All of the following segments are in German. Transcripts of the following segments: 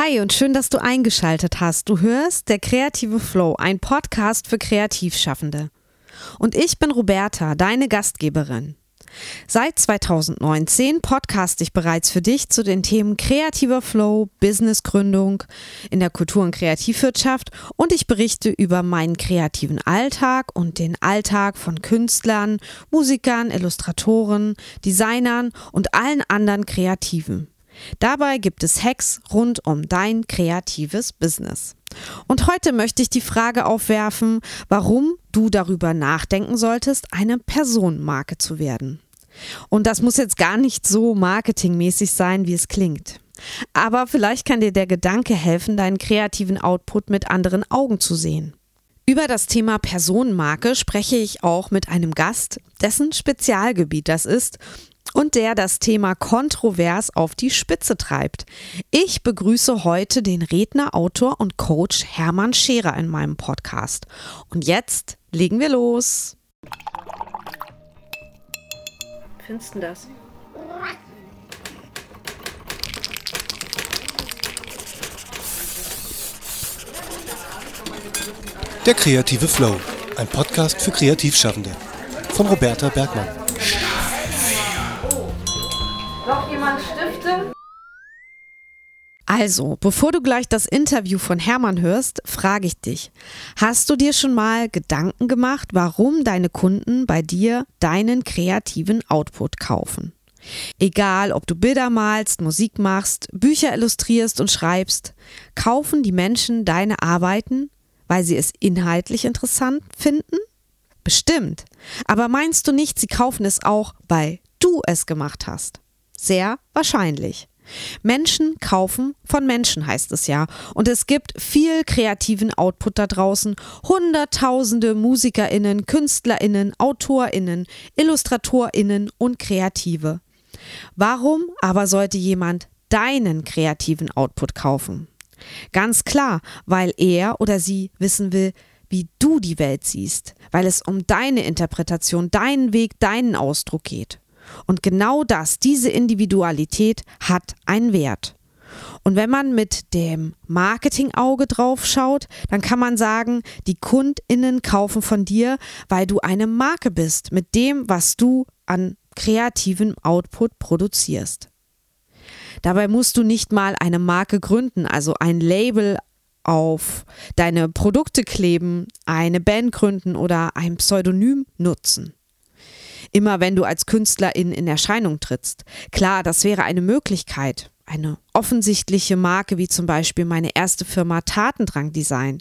Hi und schön, dass du eingeschaltet hast. Du hörst der Kreative Flow, ein Podcast für Kreativschaffende. Und ich bin Roberta, deine Gastgeberin. Seit 2019 podcast ich bereits für dich zu den Themen kreativer Flow, Businessgründung in der Kultur- und Kreativwirtschaft und ich berichte über meinen kreativen Alltag und den Alltag von Künstlern, Musikern, Illustratoren, Designern und allen anderen Kreativen. Dabei gibt es Hacks rund um dein kreatives Business. Und heute möchte ich die Frage aufwerfen, warum du darüber nachdenken solltest, eine Personenmarke zu werden. Und das muss jetzt gar nicht so marketingmäßig sein, wie es klingt. Aber vielleicht kann dir der Gedanke helfen, deinen kreativen Output mit anderen Augen zu sehen. Über das Thema Personenmarke spreche ich auch mit einem Gast, dessen Spezialgebiet das ist und der das Thema kontrovers auf die Spitze treibt. Ich begrüße heute den Redner, Autor und Coach Hermann Scherer in meinem Podcast. Und jetzt legen wir los. Findest du das? Der kreative Flow, ein Podcast für Kreativschaffende von Roberta Bergmann. Noch jemand Stifte? Also, bevor du gleich das Interview von Hermann hörst, frage ich dich, hast du dir schon mal Gedanken gemacht, warum deine Kunden bei dir deinen kreativen Output kaufen? Egal, ob du Bilder malst, Musik machst, Bücher illustrierst und schreibst, kaufen die Menschen deine Arbeiten, weil sie es inhaltlich interessant finden? Bestimmt. Aber meinst du nicht, sie kaufen es auch, weil du es gemacht hast? Sehr wahrscheinlich. Menschen kaufen von Menschen, heißt es ja. Und es gibt viel kreativen Output da draußen. Hunderttausende MusikerInnen, KünstlerInnen, AutorInnen, IllustratorInnen und Kreative. Warum aber sollte jemand deinen kreativen Output kaufen? Ganz klar, weil er oder sie wissen will, wie du die Welt siehst, weil es um deine Interpretation, deinen Weg, deinen Ausdruck geht. Und genau das, diese Individualität hat einen Wert. Und wenn man mit dem Marketingauge drauf schaut, dann kann man sagen, die Kundinnen kaufen von dir, weil du eine Marke bist mit dem, was du an kreativem Output produzierst. Dabei musst du nicht mal eine Marke gründen, also ein Label auf deine Produkte kleben, eine Band gründen oder ein Pseudonym nutzen immer wenn du als Künstlerin in Erscheinung trittst. Klar, das wäre eine Möglichkeit, eine offensichtliche Marke wie zum Beispiel meine erste Firma Tatendrang Design.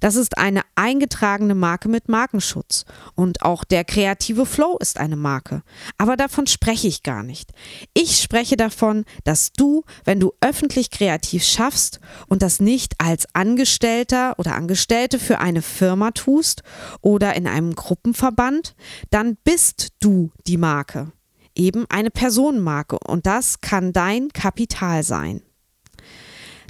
Das ist eine eingetragene Marke mit Markenschutz. Und auch der kreative Flow ist eine Marke. Aber davon spreche ich gar nicht. Ich spreche davon, dass du, wenn du öffentlich kreativ schaffst und das nicht als Angestellter oder Angestellte für eine Firma tust oder in einem Gruppenverband, dann bist du die Marke. Eben eine Personenmarke. Und das kann dein Kapital sein.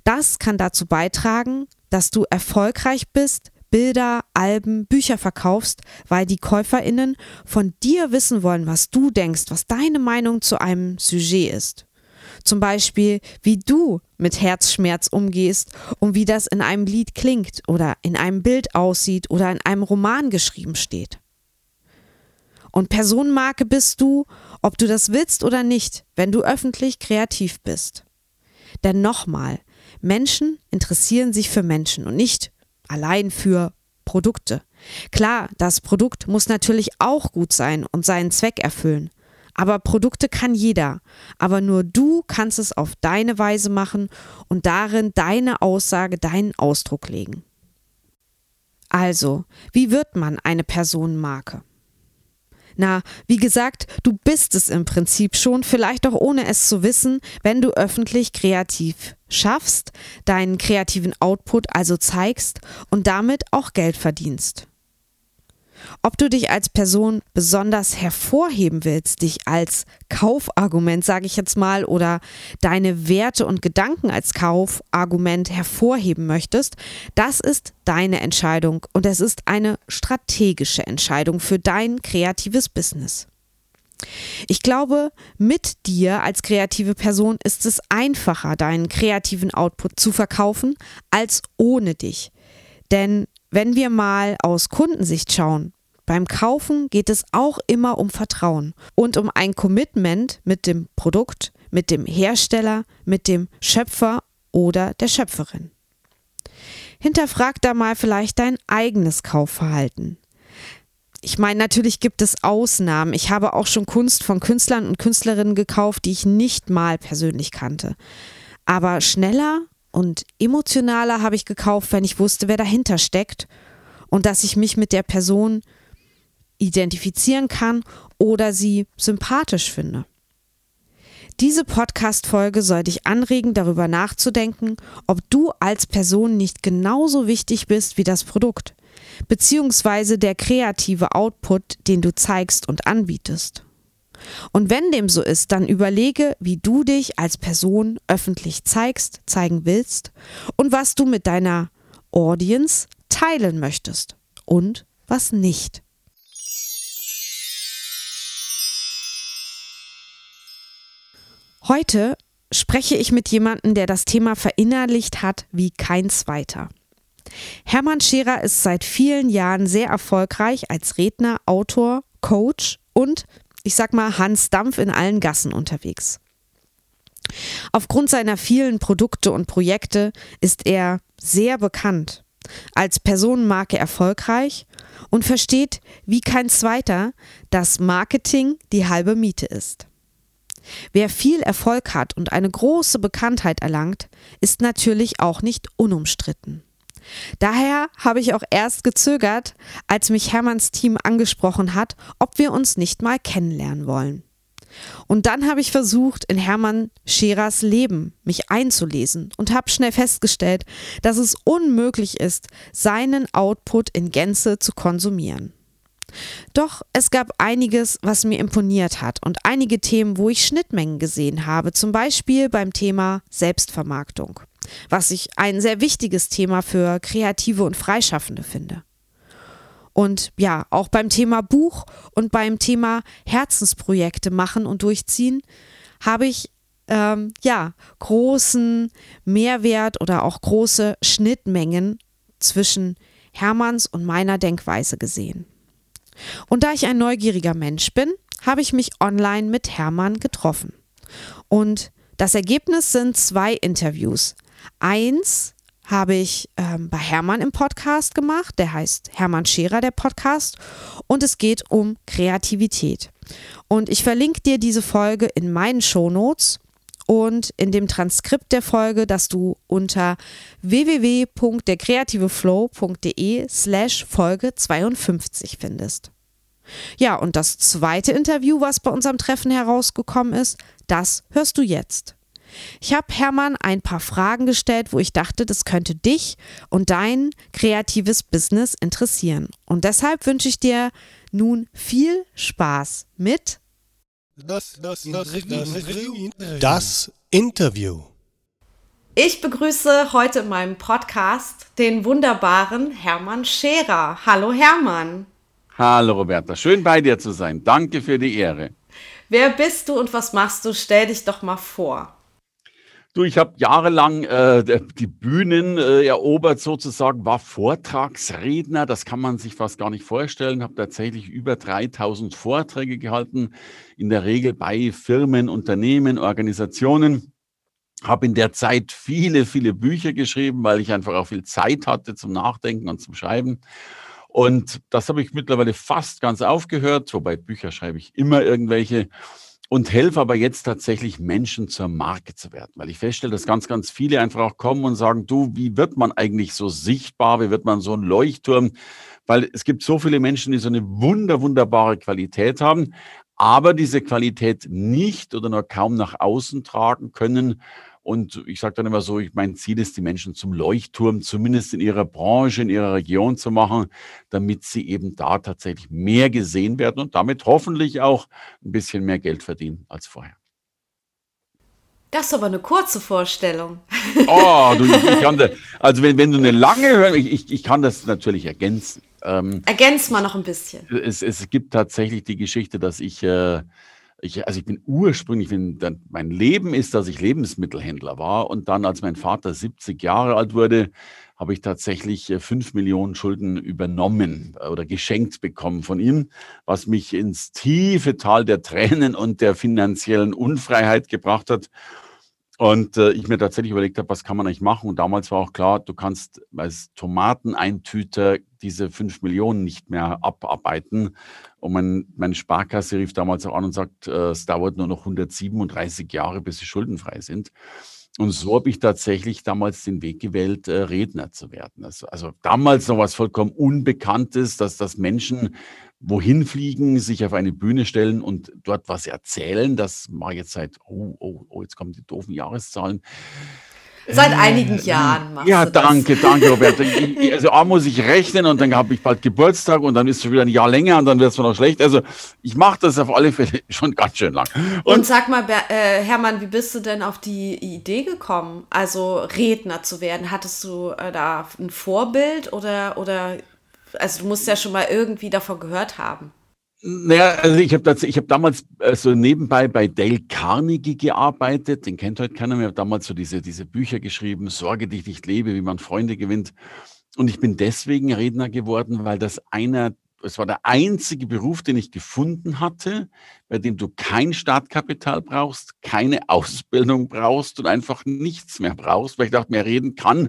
Das kann dazu beitragen, dass du erfolgreich bist, Bilder, Alben, Bücher verkaufst, weil die Käuferinnen von dir wissen wollen, was du denkst, was deine Meinung zu einem Sujet ist. Zum Beispiel, wie du mit Herzschmerz umgehst und wie das in einem Lied klingt oder in einem Bild aussieht oder in einem Roman geschrieben steht. Und Personenmarke bist du, ob du das willst oder nicht, wenn du öffentlich kreativ bist. Denn nochmal, Menschen interessieren sich für Menschen und nicht allein für Produkte. Klar, das Produkt muss natürlich auch gut sein und seinen Zweck erfüllen. Aber Produkte kann jeder. Aber nur du kannst es auf deine Weise machen und darin deine Aussage, deinen Ausdruck legen. Also, wie wird man eine Personenmarke? Na, wie gesagt, du bist es im Prinzip schon, vielleicht auch ohne es zu wissen, wenn du öffentlich kreativ schaffst, deinen kreativen Output also zeigst und damit auch Geld verdienst. Ob du dich als Person besonders hervorheben willst, dich als Kaufargument, sage ich jetzt mal, oder deine Werte und Gedanken als Kaufargument hervorheben möchtest, das ist deine Entscheidung und es ist eine strategische Entscheidung für dein kreatives Business. Ich glaube, mit dir als kreative Person ist es einfacher, deinen kreativen Output zu verkaufen, als ohne dich. Denn wenn wir mal aus Kundensicht schauen, beim Kaufen geht es auch immer um Vertrauen und um ein Commitment mit dem Produkt, mit dem Hersteller, mit dem Schöpfer oder der Schöpferin. Hinterfrag da mal vielleicht dein eigenes Kaufverhalten. Ich meine, natürlich gibt es Ausnahmen. Ich habe auch schon Kunst von Künstlern und Künstlerinnen gekauft, die ich nicht mal persönlich kannte. Aber schneller und emotionaler habe ich gekauft, wenn ich wusste, wer dahinter steckt und dass ich mich mit der Person identifizieren kann oder sie sympathisch finde. Diese Podcast-Folge soll dich anregen, darüber nachzudenken, ob du als Person nicht genauso wichtig bist wie das Produkt beziehungsweise der kreative Output, den du zeigst und anbietest. Und wenn dem so ist, dann überlege, wie du dich als Person öffentlich zeigst, zeigen willst und was du mit deiner Audience teilen möchtest und was nicht. Heute spreche ich mit jemandem, der das Thema verinnerlicht hat wie kein zweiter. Hermann Scherer ist seit vielen Jahren sehr erfolgreich als Redner, Autor, Coach und, ich sag mal, Hans Dampf in allen Gassen unterwegs. Aufgrund seiner vielen Produkte und Projekte ist er sehr bekannt, als Personenmarke erfolgreich und versteht wie kein zweiter, dass Marketing die halbe Miete ist. Wer viel Erfolg hat und eine große Bekanntheit erlangt, ist natürlich auch nicht unumstritten. Daher habe ich auch erst gezögert, als mich Hermanns Team angesprochen hat, ob wir uns nicht mal kennenlernen wollen. Und dann habe ich versucht, in Hermann Scherers Leben mich einzulesen und habe schnell festgestellt, dass es unmöglich ist, seinen Output in Gänze zu konsumieren. Doch es gab einiges, was mir imponiert hat und einige Themen, wo ich Schnittmengen gesehen habe, zum Beispiel beim Thema Selbstvermarktung was ich ein sehr wichtiges Thema für Kreative und Freischaffende finde. Und ja, auch beim Thema Buch und beim Thema Herzensprojekte machen und durchziehen habe ich ähm, ja großen Mehrwert oder auch große Schnittmengen zwischen Hermanns und meiner Denkweise gesehen. Und da ich ein neugieriger Mensch bin, habe ich mich online mit Hermann getroffen. Und das Ergebnis sind zwei Interviews, Eins habe ich ähm, bei Hermann im Podcast gemacht, der heißt Hermann Scherer, der Podcast, und es geht um Kreativität. Und ich verlinke dir diese Folge in meinen Shownotes und in dem Transkript der Folge, das du unter www.derkreativeflow.de slash Folge 52 findest. Ja, und das zweite Interview, was bei unserem Treffen herausgekommen ist, das hörst du jetzt. Ich habe Hermann ein paar Fragen gestellt, wo ich dachte, das könnte dich und dein kreatives Business interessieren. Und deshalb wünsche ich dir nun viel Spaß mit das, das, das, das Interview. Ich begrüße heute in meinem Podcast den wunderbaren Hermann Scherer. Hallo Hermann. Hallo Roberta, schön bei dir zu sein. Danke für die Ehre. Wer bist du und was machst du? Stell dich doch mal vor. Du, ich habe jahrelang äh, die Bühnen äh, erobert sozusagen, war Vortragsredner, das kann man sich fast gar nicht vorstellen, habe tatsächlich über 3000 Vorträge gehalten, in der Regel bei Firmen, Unternehmen, Organisationen. Habe in der Zeit viele, viele Bücher geschrieben, weil ich einfach auch viel Zeit hatte zum Nachdenken und zum Schreiben. Und das habe ich mittlerweile fast ganz aufgehört, wobei Bücher schreibe ich immer irgendwelche und helfe aber jetzt tatsächlich Menschen zur Marke zu werden, weil ich feststelle, dass ganz, ganz viele einfach auch kommen und sagen, du, wie wird man eigentlich so sichtbar, wie wird man so ein Leuchtturm, weil es gibt so viele Menschen, die so eine wunder, wunderbare Qualität haben, aber diese Qualität nicht oder nur kaum nach außen tragen können und ich sage dann immer so, ich, mein Ziel ist, die Menschen zum Leuchtturm, zumindest in ihrer Branche, in ihrer Region zu machen, damit sie eben da tatsächlich mehr gesehen werden und damit hoffentlich auch ein bisschen mehr Geld verdienen als vorher. Das ist aber eine kurze Vorstellung. Oh, du, ich kann das, also wenn, wenn du eine lange hörst, ich, ich, ich kann das natürlich ergänzen. Ähm, Ergänz mal noch ein bisschen. Es, es gibt tatsächlich die Geschichte, dass ich äh, Ich, also ich bin ursprünglich, bin, mein Leben ist, dass ich Lebensmittelhändler war und dann, als mein Vater 70 Jahre alt wurde, habe ich tatsächlich äh, fünf Millionen Schulden übernommen äh, oder geschenkt bekommen von ihm, was mich ins tiefe Tal der Tränen und der finanziellen Unfreiheit gebracht hat. Und äh, ich mir tatsächlich überlegt habe, was kann man eigentlich machen? Und damals war auch klar, du kannst als Tomateneintüter diese fünf Millionen nicht mehr abarbeiten. Und mein, meine Sparkasse rief damals auch an und sagt, äh, es dauert nur noch 137 Jahre, bis sie schuldenfrei sind. Und so habe ich tatsächlich damals den Weg gewählt, äh, Redner zu werden. Also, also damals noch was vollkommen Unbekanntes, dass das Menschen wohin fliegen, sich auf eine Bühne stellen und dort was erzählen. Das war jetzt seit, oh, oh, oh, jetzt kommen die doofen Jahreszahlen. Seit äh, einigen Jahren machst Ja, danke, das. danke, Robert. also A muss ich rechnen und dann habe ich bald Geburtstag und dann ist es schon wieder ein Jahr länger und dann wird es noch schlecht. Also ich mache das auf alle Fälle schon ganz schön lang. Und, und sag mal, äh, Hermann, wie bist du denn auf die Idee gekommen, also Redner zu werden? Hattest du äh, da ein Vorbild oder, oder also du musst ja schon mal irgendwie davon gehört haben. Naja, also ich habe hab damals äh, so nebenbei bei Dale Carnegie gearbeitet, den kennt heute keiner mehr, damals so diese, diese Bücher geschrieben, Sorge dich nicht lebe, wie man Freunde gewinnt. Und ich bin deswegen Redner geworden, weil das einer es war der einzige Beruf, den ich gefunden hatte, bei dem du kein Startkapital brauchst, keine Ausbildung brauchst und einfach nichts mehr brauchst, weil ich dachte, mehr reden kann,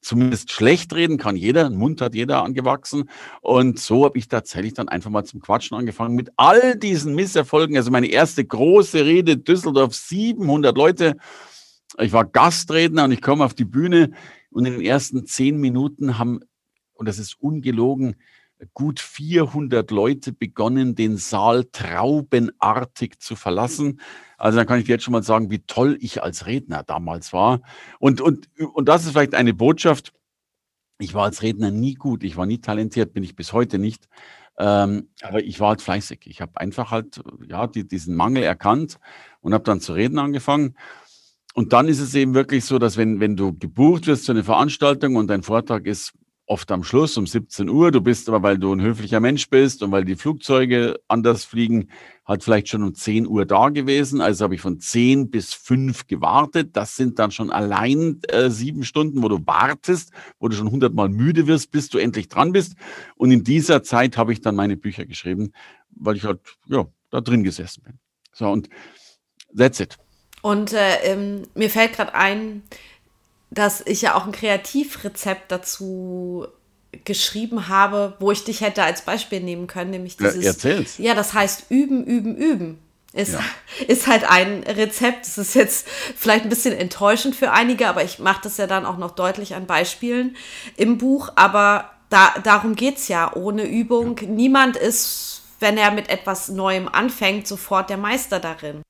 zumindest schlecht reden kann jeder, ein Mund hat jeder angewachsen. Und so habe ich tatsächlich dann einfach mal zum Quatschen angefangen mit all diesen Misserfolgen. Also meine erste große Rede, Düsseldorf, 700 Leute. Ich war Gastredner und ich komme auf die Bühne und in den ersten zehn Minuten haben, und das ist ungelogen, gut 400 Leute begonnen, den Saal traubenartig zu verlassen. Also dann kann ich dir jetzt schon mal sagen, wie toll ich als Redner damals war. Und, und, und das ist vielleicht eine Botschaft. Ich war als Redner nie gut, ich war nie talentiert, bin ich bis heute nicht. Ähm, aber ich war halt fleißig. Ich habe einfach halt ja, die, diesen Mangel erkannt und habe dann zu reden angefangen. Und dann ist es eben wirklich so, dass wenn, wenn du gebucht wirst zu einer Veranstaltung und dein Vortrag ist oft am Schluss um 17 Uhr. Du bist aber, weil du ein höflicher Mensch bist und weil die Flugzeuge anders fliegen, halt vielleicht schon um 10 Uhr da gewesen. Also habe ich von 10 bis 5 gewartet. Das sind dann schon allein äh, sieben Stunden, wo du wartest, wo du schon hundertmal müde wirst, bis du endlich dran bist. Und in dieser Zeit habe ich dann meine Bücher geschrieben, weil ich halt, ja, da drin gesessen bin. So, und that's it. Und äh, ähm, mir fällt gerade ein, dass ich ja auch ein Kreativrezept dazu geschrieben habe, wo ich dich hätte als Beispiel nehmen können, nämlich dieses. Ja, erzähl's. Ja, das heißt üben, üben, üben. Ist, ja. ist halt ein Rezept. Das ist jetzt vielleicht ein bisschen enttäuschend für einige, aber ich mache das ja dann auch noch deutlich an Beispielen im Buch. Aber da, darum geht es ja. Ohne Übung. Ja. Niemand ist, wenn er mit etwas Neuem anfängt, sofort der Meister darin.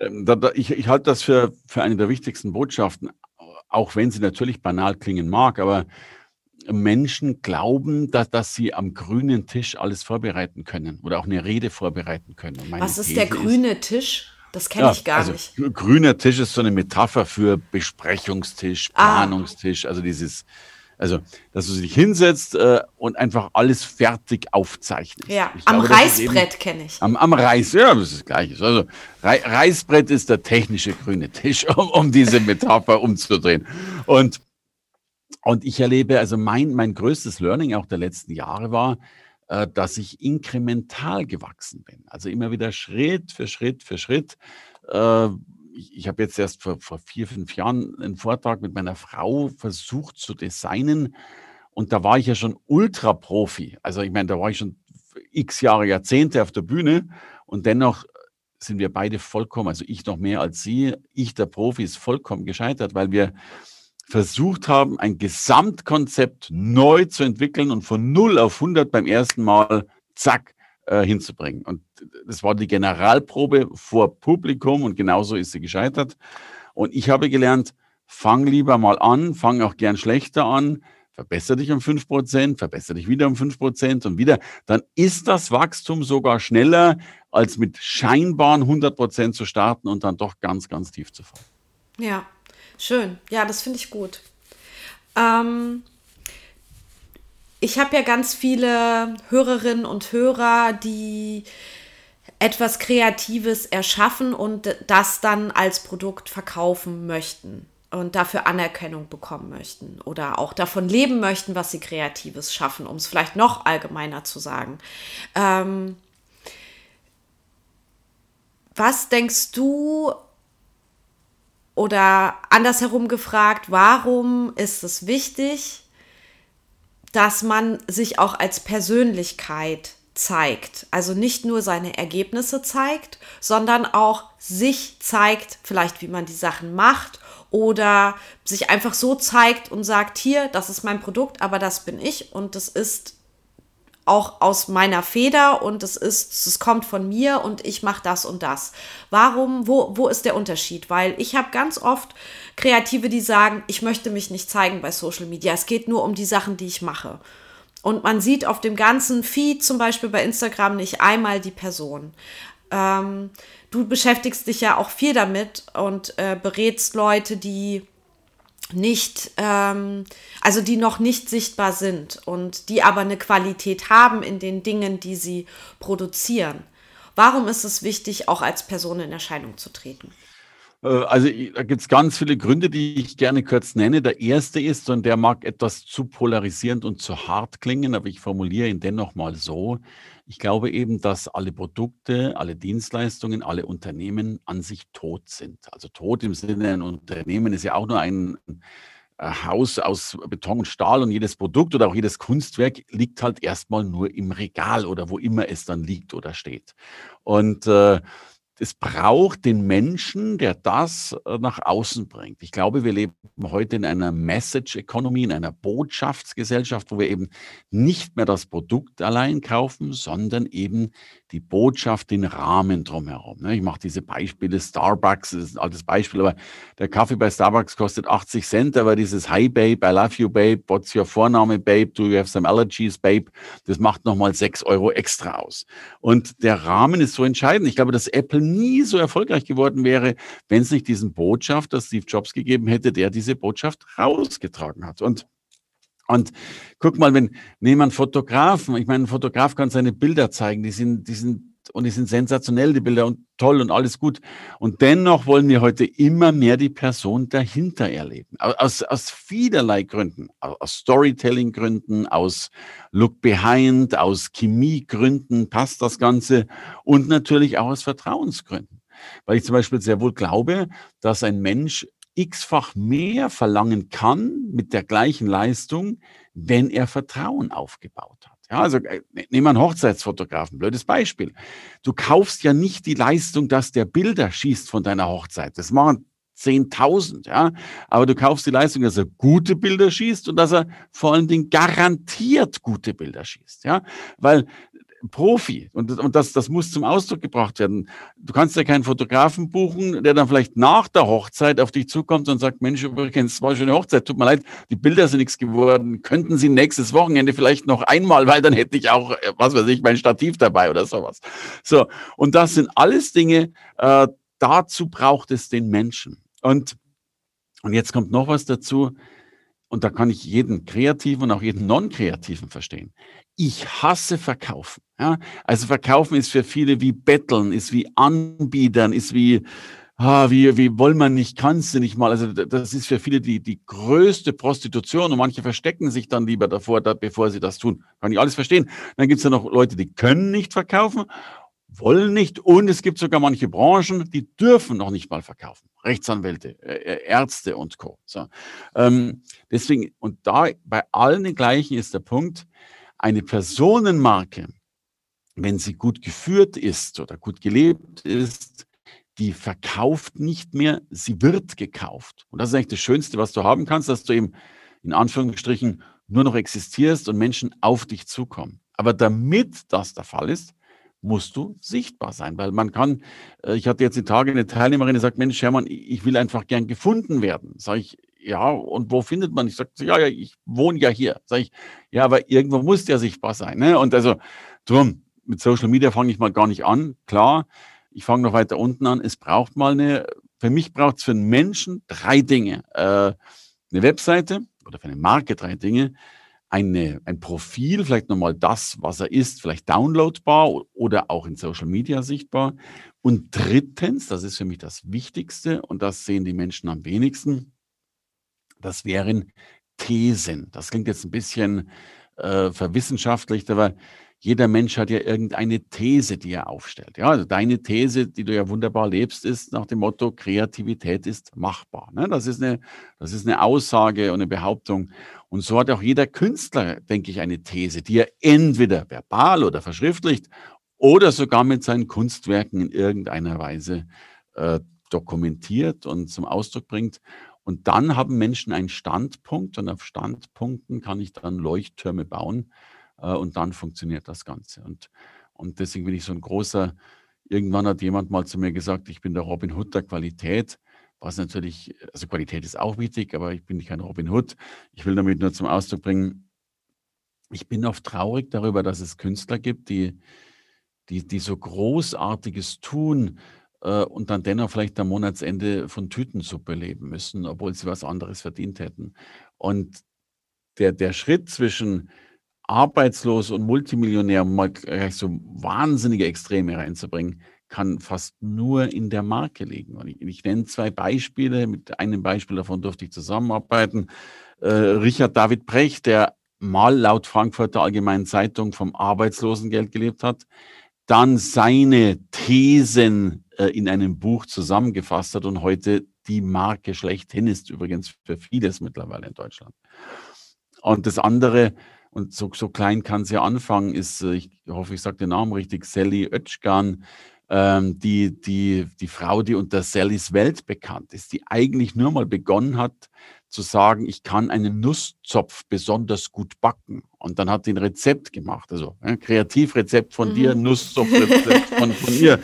Ähm, ich, ich halte das für, für eine der wichtigsten Botschaften auch wenn sie natürlich banal klingen mag, aber Menschen glauben, dass, dass sie am grünen Tisch alles vorbereiten können oder auch eine Rede vorbereiten können. Was ist These der grüne ist, Tisch? Das kenne ja, ich gar also, nicht. Grüner Tisch ist so eine Metapher für Besprechungstisch, ah. Planungstisch, ah. also dieses also, dass du dich hinsetzt äh, und einfach alles fertig aufzeichnest. Ja, ich am glaube, Reißbrett kenne ich. Am, am Reiß, ja, das ist das Gleiche. Also, Re Reißbrett ist der technische grüne Tisch, um, um diese Metapher umzudrehen. Und, und ich erlebe, also mein, mein größtes Learning auch der letzten Jahre war, äh, dass ich inkremental gewachsen bin. Also immer wieder Schritt für Schritt für Schritt. Äh, ich, ich habe jetzt erst vor, vor vier, fünf Jahren einen Vortrag mit meiner Frau versucht zu designen. Und da war ich ja schon Ultra-Profi. Also ich meine, da war ich schon x Jahre, Jahrzehnte auf der Bühne. Und dennoch sind wir beide vollkommen, also ich noch mehr als sie, ich der Profi ist vollkommen gescheitert, weil wir versucht haben, ein Gesamtkonzept neu zu entwickeln und von 0 auf 100 beim ersten Mal, zack, äh, hinzubringen. Und das war die Generalprobe vor Publikum und genauso ist sie gescheitert. Und ich habe gelernt, fang lieber mal an, fang auch gern schlechter an, verbessere dich um 5%, verbessere dich wieder um 5% und wieder. Dann ist das Wachstum sogar schneller, als mit scheinbaren 100% zu starten und dann doch ganz, ganz tief zu fallen. Ja, schön. Ja, das finde ich gut. Ähm, ich habe ja ganz viele Hörerinnen und Hörer, die etwas Kreatives erschaffen und das dann als Produkt verkaufen möchten und dafür Anerkennung bekommen möchten oder auch davon leben möchten, was sie Kreatives schaffen, um es vielleicht noch allgemeiner zu sagen. Ähm, was denkst du oder andersherum gefragt, warum ist es wichtig, dass man sich auch als Persönlichkeit zeigt. Also nicht nur seine Ergebnisse zeigt, sondern auch sich zeigt, vielleicht wie man die Sachen macht oder sich einfach so zeigt und sagt, hier, das ist mein Produkt, aber das bin ich und das ist auch aus meiner Feder und es ist, es kommt von mir und ich mache das und das. Warum, wo, wo ist der Unterschied? Weil ich habe ganz oft Kreative, die sagen, ich möchte mich nicht zeigen bei Social Media. Es geht nur um die Sachen, die ich mache. Und man sieht auf dem ganzen Feed, zum Beispiel bei Instagram, nicht einmal die Person. Ähm, du beschäftigst dich ja auch viel damit und äh, berätst Leute, die nicht, ähm, also die noch nicht sichtbar sind und die aber eine Qualität haben in den Dingen, die sie produzieren. Warum ist es wichtig, auch als Person in Erscheinung zu treten? Äh, also da gibt es ganz viele Gründe, die ich gerne kurz nenne. Der erste ist, und der mag etwas zu polarisierend und zu hart klingen, aber ich formuliere ihn dennoch mal so. Ich glaube eben, dass alle Produkte, alle Dienstleistungen, alle Unternehmen an sich tot sind. Also tot im Sinne, ein Unternehmen ist ja auch nur ein äh, Haus aus Beton und Stahl und jedes Produkt oder auch jedes Kunstwerk liegt halt erstmal nur im Regal oder wo immer es dann liegt oder steht. Und äh, es braucht den Menschen, der das äh, nach außen bringt. Ich glaube, wir leben heute in einer Message Economy, in einer Botschaftsgesellschaft, wo wir eben nicht mehr das Produkt allein kaufen, sondern eben die Botschaft, den Rahmen drumherum. Ne? Ich mache diese Beispiele, Starbucks ist ein altes Beispiel, aber der Kaffee bei Starbucks kostet 80 Cent, aber dieses Hi Babe, I love you Babe, what's your Vorname Babe, do you have some allergies Babe, das macht nochmal 6 Euro extra aus. Und der Rahmen ist so entscheidend. Ich glaube, dass Apple nie so erfolgreich geworden wäre, wenn es nicht diesen Botschafter Steve Jobs gegeben hätte, der diese Botschaft rausgetragen hat. Und und guck mal, wenn nehmen einen Fotografen, ich meine, ein Fotograf kann seine Bilder zeigen, die sind, die sind und die sind sensationell, die Bilder und toll und alles gut. Und dennoch wollen wir heute immer mehr die Person dahinter erleben. Aus, aus vielerlei Gründen. Aus Storytelling-Gründen, aus Look Behind, aus Chemie-Gründen passt das Ganze und natürlich auch aus Vertrauensgründen. Weil ich zum Beispiel sehr wohl glaube, dass ein Mensch x-fach mehr verlangen kann mit der gleichen Leistung, wenn er Vertrauen aufgebaut hat. Ja, also äh, ne, nehmen wir einen Hochzeitsfotografen, blödes Beispiel. Du kaufst ja nicht die Leistung, dass der Bilder schießt von deiner Hochzeit. Das machen 10.000, ja. Aber du kaufst die Leistung, dass er gute Bilder schießt und dass er vor allen Dingen garantiert gute Bilder schießt, ja. Weil Profi. Und, und das, das muss zum Ausdruck gebracht werden. Du kannst ja keinen Fotografen buchen, der dann vielleicht nach der Hochzeit auf dich zukommt und sagt, Mensch, übrigens, es war eine Hochzeit, tut mir leid, die Bilder sind nichts geworden. Könnten Sie nächstes Wochenende vielleicht noch einmal, weil dann hätte ich auch, äh, was weiß ich, mein Stativ dabei oder sowas. So, und das sind alles Dinge, äh, dazu braucht es den Menschen. Und, und jetzt kommt noch was dazu. Und da kann ich jeden Kreativen und auch jeden Non-Kreativen verstehen. Ich hasse Verkaufen. Ja, also verkaufen ist für viele wie betteln, ist wie anbiedern, ist wie, ah, wie, wie wollen man nicht, kannst du nicht mal. Also das ist für viele die, die größte Prostitution und manche verstecken sich dann lieber davor, da, bevor sie das tun. Kann ich alles verstehen. Dann gibt es ja noch Leute, die können nicht verkaufen, wollen nicht und es gibt sogar manche Branchen, die dürfen noch nicht mal verkaufen. Rechtsanwälte, Ärzte und Co. So. Ähm, deswegen, und da bei allen gleichen ist der Punkt, eine Personenmarke, wenn sie gut geführt ist oder gut gelebt ist, die verkauft nicht mehr, sie wird gekauft. Und das ist eigentlich das Schönste, was du haben kannst, dass du eben in Anführungsstrichen nur noch existierst und Menschen auf dich zukommen. Aber damit das der Fall ist, musst du sichtbar sein, weil man kann, äh, ich hatte jetzt die Tage eine Teilnehmerin, die sagt, Mensch, Hermann, ich will einfach gern gefunden werden. Sag ich, ja, und wo findet man? Ich sage, ja, ja, ich wohne ja hier. Sag ich, ja, aber irgendwo muss der sichtbar sein. Ne? Und also, drum, mit Social Media fange ich mal gar nicht an. Klar, ich fange noch weiter unten an. Es braucht mal eine, für mich braucht es für einen Menschen drei Dinge. Äh, eine Webseite oder für eine Marke drei Dinge. eine, ein Profil, vielleicht nochmal das, was er ist, vielleicht downloadbar oder auch in Social Media sichtbar. Und drittens, das ist für mich das Wichtigste und das sehen die Menschen am wenigsten, das wären Thesen. Das klingt jetzt ein bisschen äh, verwissenschaftlicht, aber jeder Mensch hat ja irgendeine These, die er aufstellt. Ja, also deine These, die du ja wunderbar lebst, ist nach dem Motto, Kreativität ist machbar. Ne? Das, ist eine, das ist eine Aussage und eine Behauptung. Und so hat auch jeder Künstler, denke ich, eine These, die er entweder verbal oder verschriftlicht oder sogar mit seinen Kunstwerken in irgendeiner Weise äh, dokumentiert und zum Ausdruck bringt. Und dann haben Menschen einen Standpunkt und auf Standpunkten kann ich dann Leuchttürme bauen äh, und dann funktioniert das Ganze. Und, und deswegen bin ich so ein großer, irgendwann hat jemand mal zu mir gesagt, ich bin der Robin Hood der Qualität, was natürlich, also Qualität ist auch wichtig, aber ich bin kein Robin Hood. Ich will damit nur zum Ausdruck bringen, ich bin oft traurig darüber, dass es Künstler gibt, die, die, die so Großartiges tun, äh, und dann dennoch vielleicht am Monatsende von Tütensuppe leben müssen, obwohl sie was anderes verdient hätten. Und der, der Schritt zwischen arbeitslos und Multimillionär, um mal gleich so wahnsinnige Extreme reinzubringen, kann fast nur in der Marke liegen. Und ich, ich nenne zwei Beispiele. Mit einem Beispiel davon durfte ich zusammenarbeiten. Äh, Richard David Brecht, der mal laut Frankfurter Allgemeinen Zeitung vom Arbeitslosengeld gelebt hat, dann seine Thesen äh, in einem Buch zusammengefasst hat und heute die Marke schlechthin ist, übrigens für vieles mittlerweile in Deutschland. Und das andere, und so, so klein kann es ja anfangen, ist, äh, ich hoffe, ich sage den Namen richtig, Sally Oetschgan, ähm, die, die, die Frau, die unter Sallys Welt bekannt ist, die eigentlich nur mal begonnen hat zu sagen, ich kann einen Nusszopf besonders gut backen. Und dann hat sie ein Rezept gemacht, also ein Kreativrezept von mhm. dir, Nusszopfrezept von, von ihr.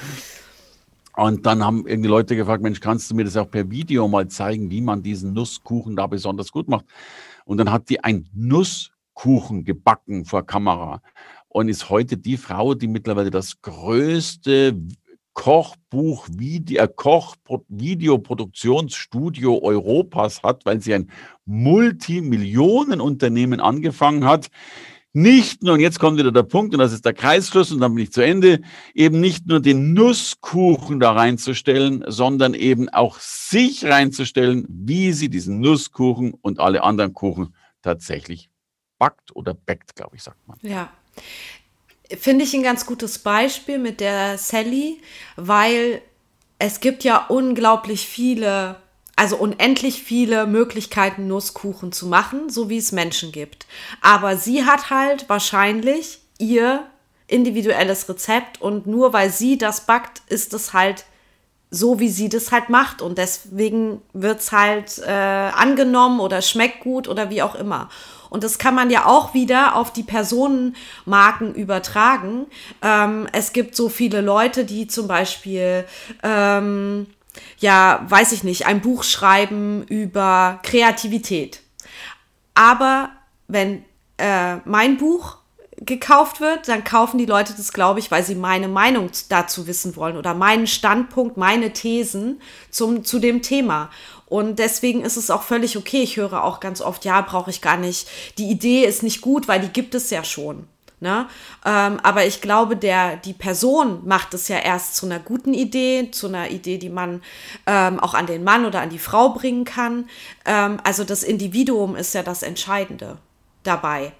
Und dann haben irgendwie Leute gefragt, Mensch, kannst du mir das auch per Video mal zeigen, wie man diesen Nusskuchen da besonders gut macht? Und dann hat die ein Nuss Kuchen gebacken vor Kamera und ist heute die Frau, die mittlerweile das größte Kochbuch, äh, Koch, Videoproduktionsstudio Europas hat, weil sie ein Multimillionenunternehmen angefangen hat. Nicht nur, und jetzt kommt wieder der Punkt, und das ist der Kreisschluss, und dann bin ich zu Ende, eben nicht nur den Nusskuchen da reinzustellen, sondern eben auch sich reinzustellen, wie sie diesen Nusskuchen und alle anderen Kuchen tatsächlich backt oder backt, glaube ich, sagt man. Ja. Finde ich ein ganz gutes Beispiel mit der Sally, weil es gibt ja unglaublich viele, also unendlich viele Möglichkeiten, Nusskuchen zu machen, so wie es Menschen gibt. Aber sie hat halt wahrscheinlich ihr individuelles Rezept und nur weil sie das backt, ist es halt so, wie sie das halt macht und deswegen wird es halt äh, angenommen oder schmeckt gut oder wie auch immer. Und das kann man ja auch wieder auf die Personenmarken übertragen. Ähm, es gibt so viele Leute, die zum Beispiel, ähm, ja, weiß ich nicht, ein Buch schreiben über Kreativität. Aber wenn äh, mein Buch gekauft wird, dann kaufen die Leute das, glaube ich, weil sie meine Meinung dazu wissen wollen oder meinen Standpunkt, meine Thesen zum, zu dem Thema. Und deswegen ist es auch völlig okay. Ich höre auch ganz oft, ja, brauche ich gar nicht. Die Idee ist nicht gut, weil die gibt es ja schon. Ne? Ähm, aber ich glaube, der, die Person macht es ja erst zu einer guten Idee, zu einer Idee, die man ähm, auch an den Mann oder an die Frau bringen kann. Ähm, also das Individuum ist ja das Entscheidende dabei.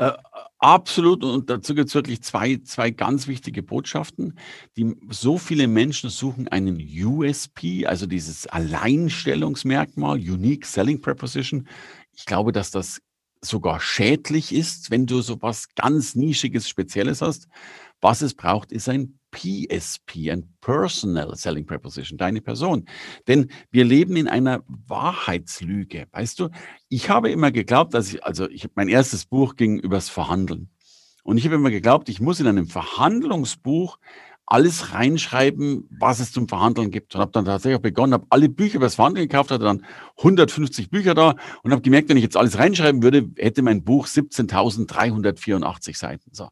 Äh, Absolut. Und dazu gibt es wirklich zwei, zwei ganz wichtige Botschaften. Die, so viele Menschen suchen einen USP, also dieses Alleinstellungsmerkmal, Unique Selling Preposition. Ich glaube, dass das sogar schädlich ist, wenn du so was ganz Nischiges, Spezielles hast. Was es braucht, ist ein PSP, ein Personal Selling Preposition, deine Person. Denn wir leben in einer Wahrheitslüge. Weißt du, ich habe immer geglaubt, dass ich, also ich, mein erstes Buch ging übers Verhandeln. Und ich habe immer geglaubt, ich muss in einem Verhandlungsbuch alles reinschreiben, was es zum Verhandeln gibt. Und habe dann tatsächlich auch begonnen, habe alle Bücher über das Verhandeln gekauft, hatte dann 150 Bücher da und habe gemerkt, wenn ich jetzt alles reinschreiben würde, hätte mein Buch 17.384 Seiten. So.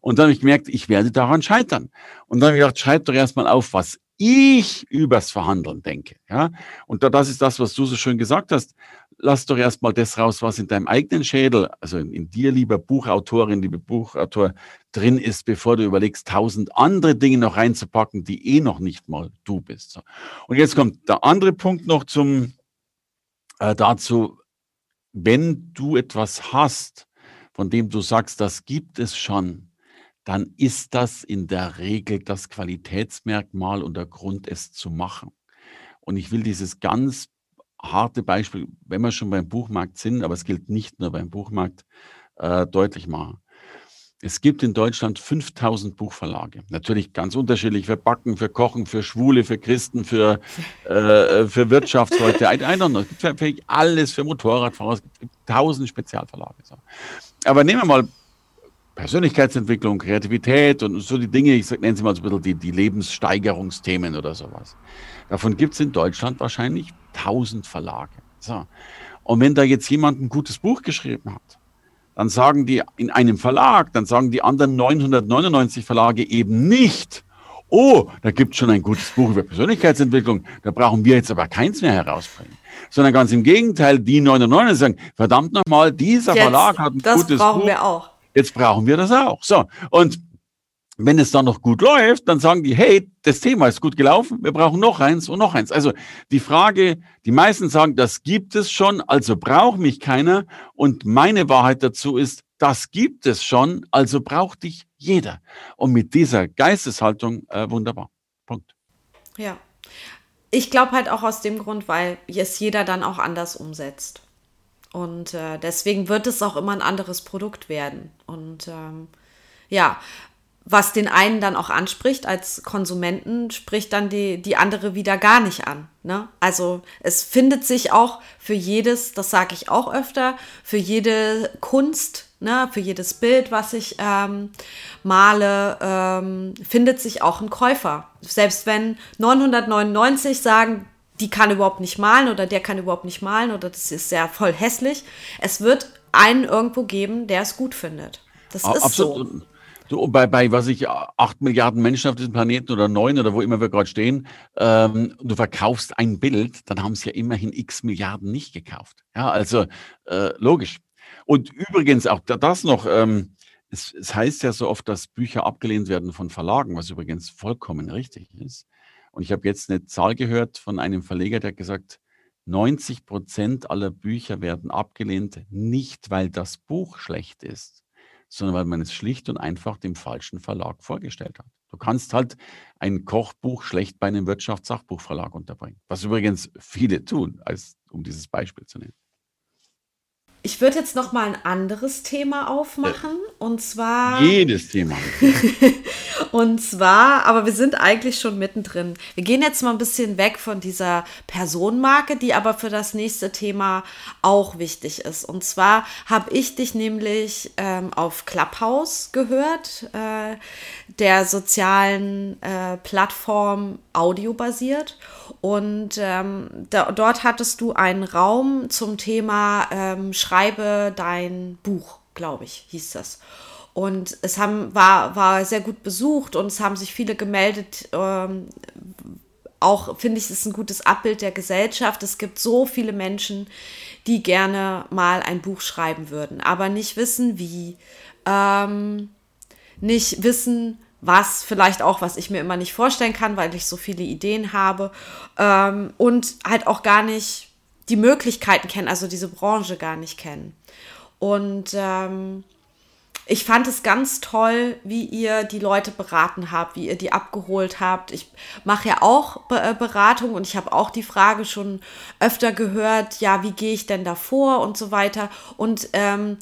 Und dann habe ich gemerkt, ich werde daran scheitern. Und dann habe ich gedacht, schreib doch erstmal auf, was ich übers Verhandeln denke. Ja? Und das ist das, was du so schön gesagt hast. Lass doch erstmal das raus, was in deinem eigenen Schädel, also in, in dir, lieber Buchautorin, lieber Buchautor, drin ist, bevor du überlegst, tausend andere Dinge noch reinzupacken, die eh noch nicht mal du bist. So. Und jetzt kommt der andere Punkt noch zum, äh, dazu, wenn du etwas hast, von dem du sagst, das gibt es schon, dann ist das in der Regel das Qualitätsmerkmal und der Grund, es zu machen. Und ich will dieses ganz harte Beispiel, wenn wir schon beim Buchmarkt sind, aber es gilt nicht nur beim Buchmarkt, äh, deutlich machen. Es gibt in Deutschland 5000 Buchverlage. Natürlich ganz unterschiedlich für Backen, für Kochen, für Schwule, für Christen, für, äh, für Wirtschaftsleute. I, I know. Es gibt für, alles, für Motorradfahrer. Es gibt tausend Spezialverlage. So. Aber nehmen wir mal Persönlichkeitsentwicklung, Kreativität und so die Dinge, ich nenne sie mal so ein bisschen die, die Lebenssteigerungsthemen oder sowas. Davon gibt es in Deutschland wahrscheinlich tausend Verlage. So. Und wenn da jetzt jemand ein gutes Buch geschrieben hat, dann sagen die in einem Verlag, dann sagen die anderen 999 Verlage eben nicht, oh, da gibt es schon ein gutes Buch über Persönlichkeitsentwicklung, da brauchen wir jetzt aber keins mehr herausbringen. Sondern ganz im Gegenteil, die 999 sagen, verdammt nochmal, dieser jetzt, Verlag hat ein gutes Buch. Das brauchen wir auch. Jetzt brauchen wir das auch. So. Und wenn es dann noch gut läuft, dann sagen die, hey, das Thema ist gut gelaufen, wir brauchen noch eins und noch eins. Also die Frage, die meisten sagen, das gibt es schon, also braucht mich keiner. Und meine Wahrheit dazu ist, das gibt es schon, also braucht dich jeder. Und mit dieser Geisteshaltung äh, wunderbar. Punkt. Ja. Ich glaube halt auch aus dem Grund, weil es jeder dann auch anders umsetzt. Und äh, deswegen wird es auch immer ein anderes Produkt werden. Und ähm, ja, was den einen dann auch anspricht als Konsumenten, spricht dann die, die andere wieder gar nicht an. Ne? Also es findet sich auch für jedes, das sage ich auch öfter, für jede Kunst, ne, für jedes Bild, was ich ähm, male, ähm, findet sich auch ein Käufer. Selbst wenn 999 sagen, die kann überhaupt nicht malen oder der kann überhaupt nicht malen oder das ist sehr voll hässlich. Es wird einen irgendwo geben, der es gut findet. Das ist Absolut. so. So, bei, bei, was ich, acht Milliarden Menschen auf diesem Planeten oder neun oder wo immer wir gerade stehen, ähm, du verkaufst ein Bild, dann haben es ja immerhin x Milliarden nicht gekauft. Ja, also äh, logisch. Und übrigens auch das noch, ähm, es, es heißt ja so oft, dass Bücher abgelehnt werden von Verlagen, was übrigens vollkommen richtig ist. Und ich habe jetzt eine Zahl gehört von einem Verleger, der hat gesagt, 90 Prozent aller Bücher werden abgelehnt, nicht weil das Buch schlecht ist, sondern weil man es schlicht und einfach dem falschen Verlag vorgestellt hat. Du kannst halt ein Kochbuch schlecht bei einem Wirtschaftssachbuchverlag unterbringen, was übrigens viele tun, als um dieses Beispiel zu nennen. Ich würde jetzt noch mal ein anderes Thema aufmachen äh, und zwar jedes Thema. und zwar, aber wir sind eigentlich schon mittendrin. Wir gehen jetzt mal ein bisschen weg von dieser Personenmarke, die aber für das nächste Thema auch wichtig ist. Und zwar habe ich dich nämlich ähm, auf Clubhouse gehört, äh, der sozialen äh, Plattform audiobasiert. Und ähm, da, dort hattest du einen Raum zum Thema ähm, Schreibe dein Buch, glaube ich, hieß das. Und es haben, war, war sehr gut besucht und es haben sich viele gemeldet. Ähm, auch finde ich, es ist ein gutes Abbild der Gesellschaft. Es gibt so viele Menschen, die gerne mal ein Buch schreiben würden, aber nicht wissen, wie. Ähm, nicht wissen, was vielleicht auch, was ich mir immer nicht vorstellen kann, weil ich so viele Ideen habe ähm, und halt auch gar nicht die Möglichkeiten kennen, also diese Branche gar nicht kennen. Und ähm, ich fand es ganz toll, wie ihr die Leute beraten habt, wie ihr die abgeholt habt. Ich mache ja auch äh, Beratung und ich habe auch die Frage schon öfter gehört, ja, wie gehe ich denn da vor und so weiter. Und ähm,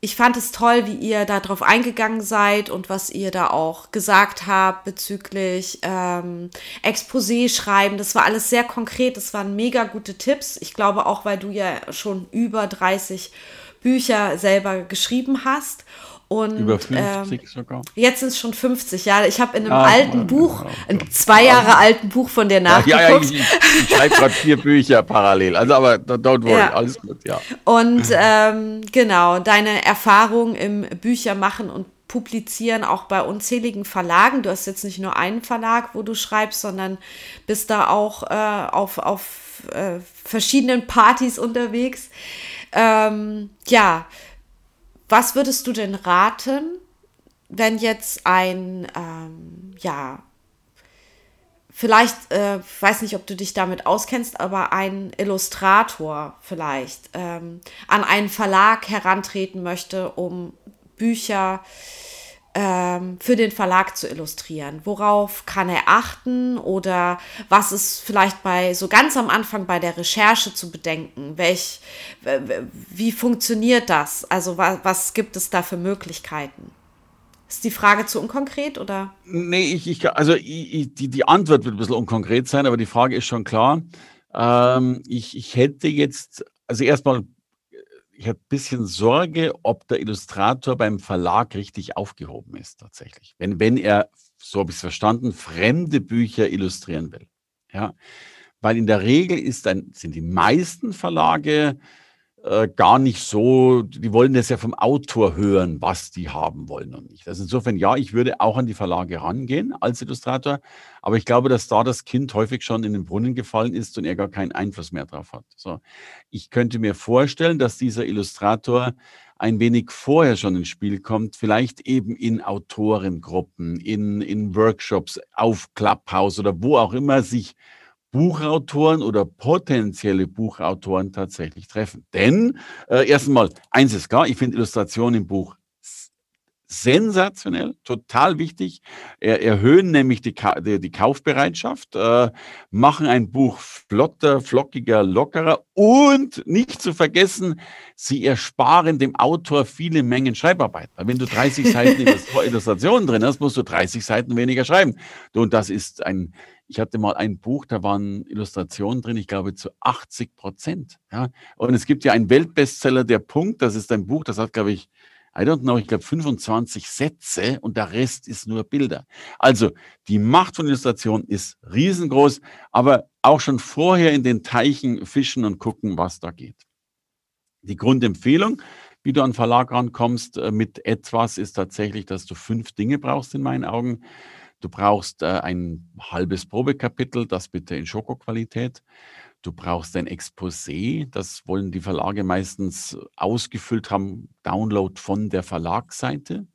ich fand es toll, wie ihr darauf eingegangen seid und was ihr da auch gesagt habt bezüglich ähm, Exposé schreiben. Das war alles sehr konkret, das waren mega gute Tipps. Ich glaube auch, weil du ja schon über 30 Bücher selber geschrieben hast. Und, Über 50 ähm, sogar. Jetzt sind es schon 50 Jahre. Ich habe in einem ah, alten Buch, ja, einem zwei Jahre ja. alten Buch von dir nachgeguckt. Ja, ja, ich, ich schreibe gerade vier Bücher parallel. Also aber don't worry, ja. alles gut, ja. Und ähm, genau, deine Erfahrung im Büchermachen und Publizieren auch bei unzähligen Verlagen. Du hast jetzt nicht nur einen Verlag, wo du schreibst, sondern bist da auch äh, auf, auf äh, verschiedenen Partys unterwegs. Ähm, ja, was würdest du denn raten, wenn jetzt ein, ähm, ja, vielleicht, äh, weiß nicht, ob du dich damit auskennst, aber ein Illustrator vielleicht ähm, an einen Verlag herantreten möchte, um Bücher ähm, für den Verlag zu illustrieren. Worauf kann er achten oder was ist vielleicht bei so ganz am Anfang bei der Recherche zu bedenken? Welch, wie funktioniert das? Also was, was gibt es da für Möglichkeiten? Ist die Frage zu unkonkret oder? Nee, ich, ich also ich, die, die Antwort wird ein bisschen unkonkret sein, aber die Frage ist schon klar. Ähm, ich, ich hätte jetzt, also erstmal, ich habe ein bisschen Sorge, ob der Illustrator beim Verlag richtig aufgehoben ist, tatsächlich. Wenn, wenn er, so habe ich es verstanden, fremde Bücher illustrieren will. Ja. Weil in der Regel ist ein, sind die meisten Verlage äh, gar nicht so, die wollen das ja vom Autor hören, was die haben wollen und nicht. Also insofern, ja, ich würde auch an die Verlage rangehen als Illustrator, aber ich glaube, dass da das Kind häufig schon in den Brunnen gefallen ist und er gar keinen Einfluss mehr drauf hat. So, ich könnte mir vorstellen, dass dieser Illustrator ein wenig vorher schon ins Spiel kommt, vielleicht eben in Autorengruppen, in, in Workshops, auf Clubhouse oder wo auch immer sich Buchautoren oder potenzielle Buchautoren tatsächlich treffen. Denn äh, erst einmal, eins ist klar, ich finde Illustration im Buch sensationell, total wichtig. Er, erhöhen nämlich die, die, die Kaufbereitschaft, äh, machen ein Buch flotter, flockiger, lockerer und nicht zu vergessen, sie ersparen dem Autor viele Mengen Schreibarbeit. Weil wenn du 30 Seiten Illustrationen drin hast, musst du 30 Seiten weniger schreiben. Und das ist ein ich hatte mal ein Buch, da waren Illustrationen drin, ich glaube zu 80 Prozent. Ja? Und es gibt ja einen Weltbestseller, der Punkt, das ist ein Buch, das hat, glaube ich, I don't know, ich glaube 25 Sätze und der Rest ist nur Bilder. Also die Macht von Illustration ist riesengroß, aber auch schon vorher in den Teichen fischen und gucken, was da geht. Die Grundempfehlung, wie du an Verlag rankommst äh, mit etwas, ist tatsächlich, dass du fünf Dinge brauchst in meinen Augen. Du brauchst äh, ein halbes Probekapitel, das bitte in Schokoqualität. Du brauchst ein Exposé, das wollen die Verlage meistens ausgefüllt haben, Download von der Verlagsseite.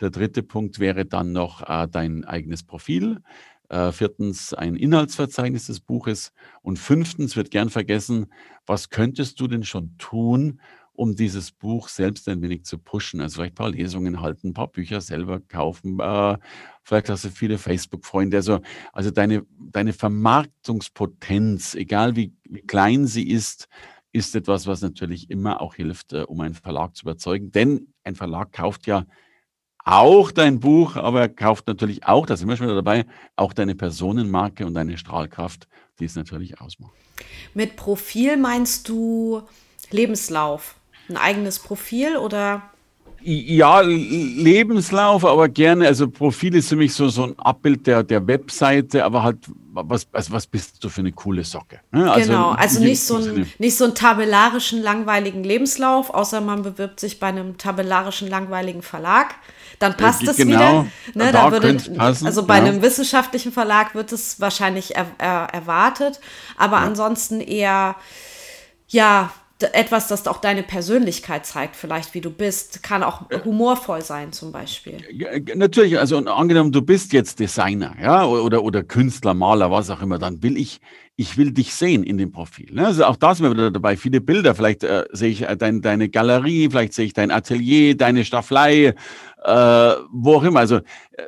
Der dritte Punkt wäre dann noch äh, dein eigenes Profil. Äh, viertens ein Inhaltsverzeichnis des Buches. Und fünftens wird gern vergessen, was könntest du denn schon tun, um dieses Buch selbst ein wenig zu pushen. Also vielleicht ein paar Lesungen halten, ein paar Bücher selber kaufen. Äh, vielleicht hast du viele Facebook-Freunde. Also, also deine, deine Vermarktungspotenz, egal wie, wie klein sie ist, ist etwas, was natürlich immer auch hilft, äh, um einen Verlag zu überzeugen. Denn ein Verlag kauft ja auch dein Buch, aber er kauft natürlich auch, da sind wir schon wieder dabei, auch deine Personenmarke und deine Strahlkraft, die es natürlich ausmacht. Mit Profil meinst du Lebenslauf? Ein eigenes Profil oder? Ja, Lebenslauf, aber gerne. Also Profil ist für mich so, so ein Abbild der, der Webseite, aber halt, was, also was bist du für eine coole Socke? Ne? Also, genau, also nicht so, ein, nicht so einen tabellarischen, langweiligen Lebenslauf, außer man bewirbt sich bei einem tabellarischen, langweiligen Verlag. Dann passt es genau, wieder. Ne, da würde, passen, also bei ja. einem wissenschaftlichen Verlag wird es wahrscheinlich er, er, erwartet, aber ja. ansonsten eher, ja, etwas, das auch deine Persönlichkeit zeigt, vielleicht wie du bist, kann auch humorvoll sein zum Beispiel. Natürlich, also angenommen, du bist jetzt Designer, ja, oder, oder Künstler, Maler, was auch immer, dann will ich, ich will dich sehen in dem Profil. Ne? Also auch da sind wir wieder dabei, viele Bilder, vielleicht äh, sehe ich äh, dein, deine Galerie, vielleicht sehe ich dein Atelier, deine Staffelei, äh, wo auch immer. Also äh,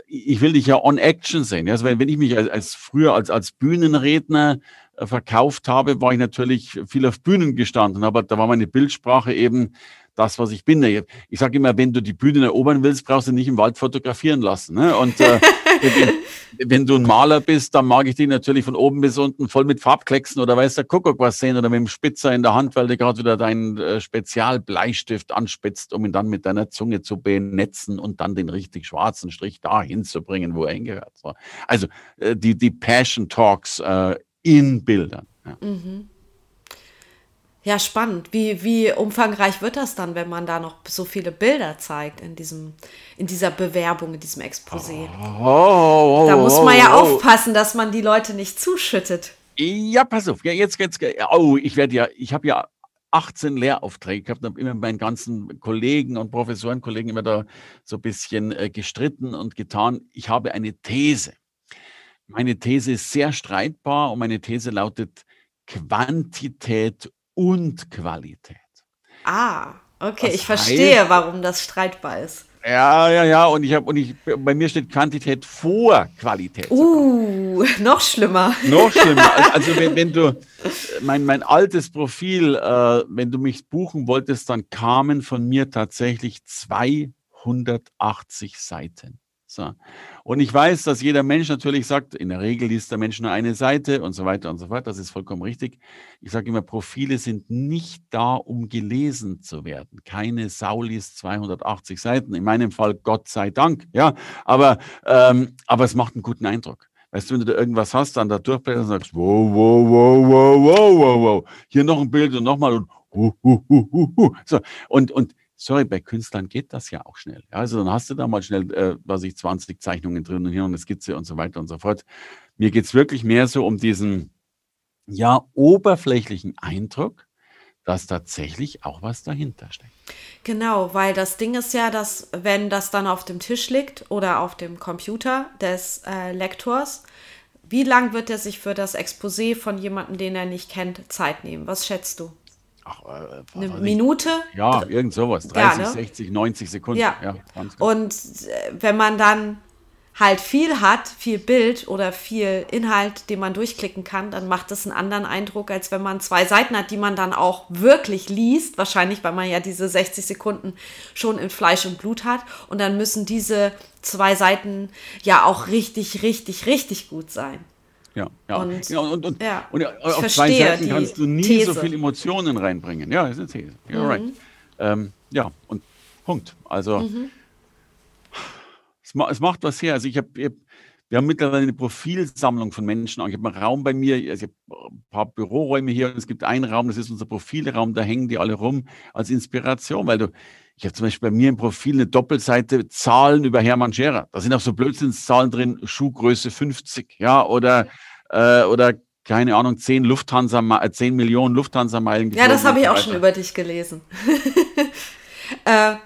ich will dich ja on Action sehen. Ja? Also wenn, wenn ich mich als, als früher als, als Bühnenredner verkauft habe, war ich natürlich viel auf Bühnen gestanden, aber da war meine Bildsprache eben das, was ich bin. Ich sage immer, wenn du die Bühnen erobern willst, brauchst du nicht im Wald fotografieren lassen. Ne? Und äh, wenn, wenn, du ein Maler bist, dann mag ich dich natürlich von oben bis unten voll mit Farbklecksen oder weiß der Kuckuck was sehen oder mit dem Spitzer in der Hand, weil du gerade wieder deinen äh, Spezialbleistift anspitzt, um ihn dann mit deiner Zunge zu benetzen und dann den richtig schwarzen Strich dahin zu bringen, wo er hingehört. So. Also äh, die, die Passion Talks äh, in Bildern. Ja. Mhm. Ja, spannend. Wie, wie umfangreich wird das dann, wenn man da noch so viele Bilder zeigt in, diesem, in dieser Bewerbung, in diesem Exposé? Oh, oh, oh, da muss man ja aufpassen, dass man die Leute nicht zuschüttet. Ja, pass auf. Ja, jetzt, jetzt, oh, ich werde ja, ich habe ja 18 Lehraufträge gehabt, habe immer mit meinen ganzen Kollegen und Professorenkollegen immer da so ein bisschen äh, gestritten und getan. Ich habe eine These. Meine These ist sehr streitbar und meine These lautet Quantität und Qualität. Ah, okay, das ich verstehe, warum das streitbar ist. Ja, ja, ja. Und ich habe und ich bei mir steht Quantität vor Qualität. Uh, noch schlimmer. Noch schlimmer. Also, also wenn, wenn, du mein, mein altes Profil, äh, wenn du mich buchen wolltest, dann kamen von mir tatsächlich 280 Seiten. So. Und ich weiß, dass jeder Mensch natürlich sagt, in der Regel liest der Mensch nur eine Seite und so weiter und so fort. Das ist vollkommen richtig. Ich sage immer, Profile sind nicht da, um gelesen zu werden. Keine Sau liest 280 Seiten. In meinem Fall, Gott sei Dank. Ja, aber, ähm, aber es macht einen guten Eindruck. Weißt du, wenn du da irgendwas hast, dann da durchblätterst und sagst, wow, wow, wow, wow, wow, wow, wow. Hier noch ein Bild und nochmal und hu, hu, hu, hu, hu. So. Und, und sorry, bei Künstlern geht das ja auch schnell. Ja, also dann hast du da mal schnell, äh, was ich, 20 Zeichnungen drin und hier noch eine Skizze und so weiter und so fort. Mir geht es wirklich mehr so um diesen, ja, oberflächlichen Eindruck, dass tatsächlich auch was dahinter steckt. Genau, weil das Ding ist ja, dass wenn das dann auf dem Tisch liegt oder auf dem Computer des äh, Lektors, wie lang wird er sich für das Exposé von jemandem, den er nicht kennt, Zeit nehmen? Was schätzt du? Ach, äh, eine Minute? Ja, irgend sowas. 30, ja, ne? 60, 90 Sekunden. Ja. ja und äh, wenn man dann halt viel hat, viel Bild oder viel Inhalt, den man durchklicken kann, dann macht das einen anderen Eindruck, als wenn man zwei Seiten hat, die man dann auch wirklich liest. Wahrscheinlich, weil man ja diese 60 Sekunden schon in Fleisch und Blut hat. Und dann müssen diese zwei Seiten ja auch richtig, richtig, richtig gut sein. Ja, ja. Und, ja, und, und, ja. und auf zwei Seiten kannst du nie These. so viel Emotionen reinbringen. Ja, das ist eine These. You're mhm. right. Ähm, ja, und Punkt. Also, mhm. es, es, macht was her. Also, ich habe. Wir haben mittlerweile eine Profilsammlung von Menschen. Ich habe einen Raum bei mir, also ich habe ein paar Büroräume hier und es gibt einen Raum, das ist unser Profilraum, da hängen die alle rum als Inspiration, weil du, ich habe zum Beispiel bei mir im Profil eine Doppelseite Zahlen über Hermann Scherer. Da sind auch so Blödsinnszahlen drin, Schuhgröße 50, ja, oder, äh, oder keine Ahnung, 10 Lufthansa, 10 Millionen Lufthansa-Meilen. Ja, das habe ich auch schon über dich gelesen. äh,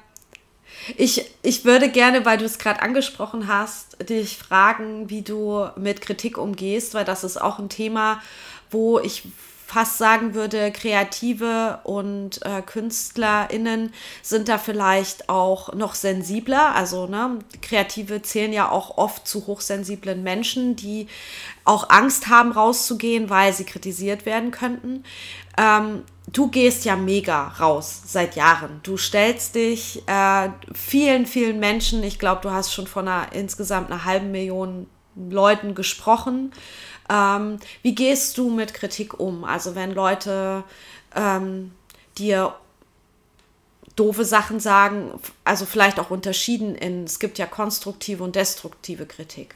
ich, ich würde gerne, weil du es gerade angesprochen hast, dich fragen, wie du mit Kritik umgehst, weil das ist auch ein Thema, wo ich fast sagen würde, Kreative und äh, KünstlerInnen sind da vielleicht auch noch sensibler. Also ne, Kreative zählen ja auch oft zu hochsensiblen Menschen, die auch Angst haben, rauszugehen, weil sie kritisiert werden könnten. Ähm, du gehst ja mega raus seit Jahren. Du stellst dich äh, vielen, vielen Menschen, ich glaube, du hast schon von einer insgesamt einer halben Million Leuten gesprochen. Ähm, wie gehst du mit Kritik um? Also wenn Leute ähm, dir doofe Sachen sagen, also vielleicht auch unterschieden in, es gibt ja konstruktive und destruktive Kritik.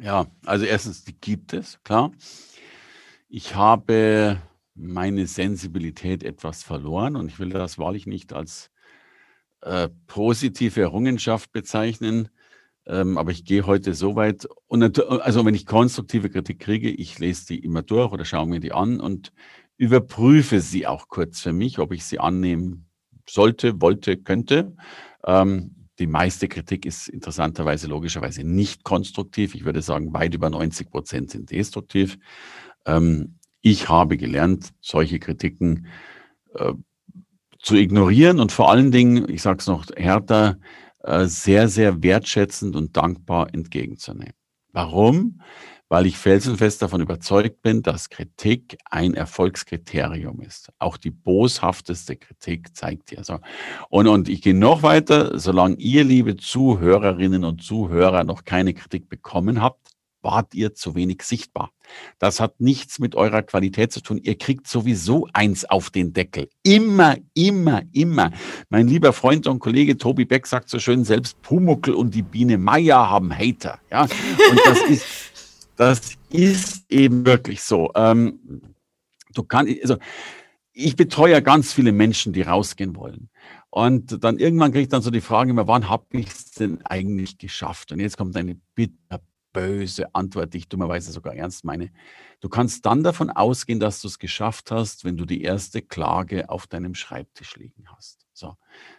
Ja, also erstens, die gibt es, klar. Ich habe meine Sensibilität etwas verloren und ich will das wahrlich nicht als äh, positive Errungenschaft bezeichnen. Ähm, aber ich gehe heute so weit, und also wenn ich konstruktive Kritik kriege, ich lese die immer durch oder schaue mir die an und überprüfe sie auch kurz für mich, ob ich sie annehmen sollte, wollte, könnte. Ähm, die meiste Kritik ist interessanterweise logischerweise nicht konstruktiv. Ich würde sagen, weit über 90 Prozent sind destruktiv. Ähm, ich habe gelernt, solche Kritiken äh, zu ignorieren und vor allen Dingen, ich sage es noch härter, äh, sehr, sehr wertschätzend und dankbar entgegenzunehmen. Warum? Weil ich felsenfest davon überzeugt bin, dass Kritik ein Erfolgskriterium ist. Auch die boshafteste Kritik zeigt ja so. Und, und ich gehe noch weiter, solange ihr, liebe Zuhörerinnen und Zuhörer, noch keine Kritik bekommen habt, wart ihr zu wenig sichtbar. Das hat nichts mit eurer Qualität zu tun. Ihr kriegt sowieso eins auf den Deckel. Immer, immer, immer. Mein lieber Freund und Kollege Tobi Beck sagt so schön, selbst Pumuckel und die Biene Meier haben Hater. Ja, und das ist, das ist eben wirklich so. Ähm, du kannst, also, ich betreue ja ganz viele Menschen, die rausgehen wollen. Und dann irgendwann kriege ich dann so die Frage immer, wann habe ich es denn eigentlich geschafft? Und jetzt kommt eine bitter, böse Antwort, die ich dummerweise sogar ernst meine. Du kannst dann davon ausgehen, dass du es geschafft hast, wenn du die erste Klage auf deinem Schreibtisch liegen hast. So,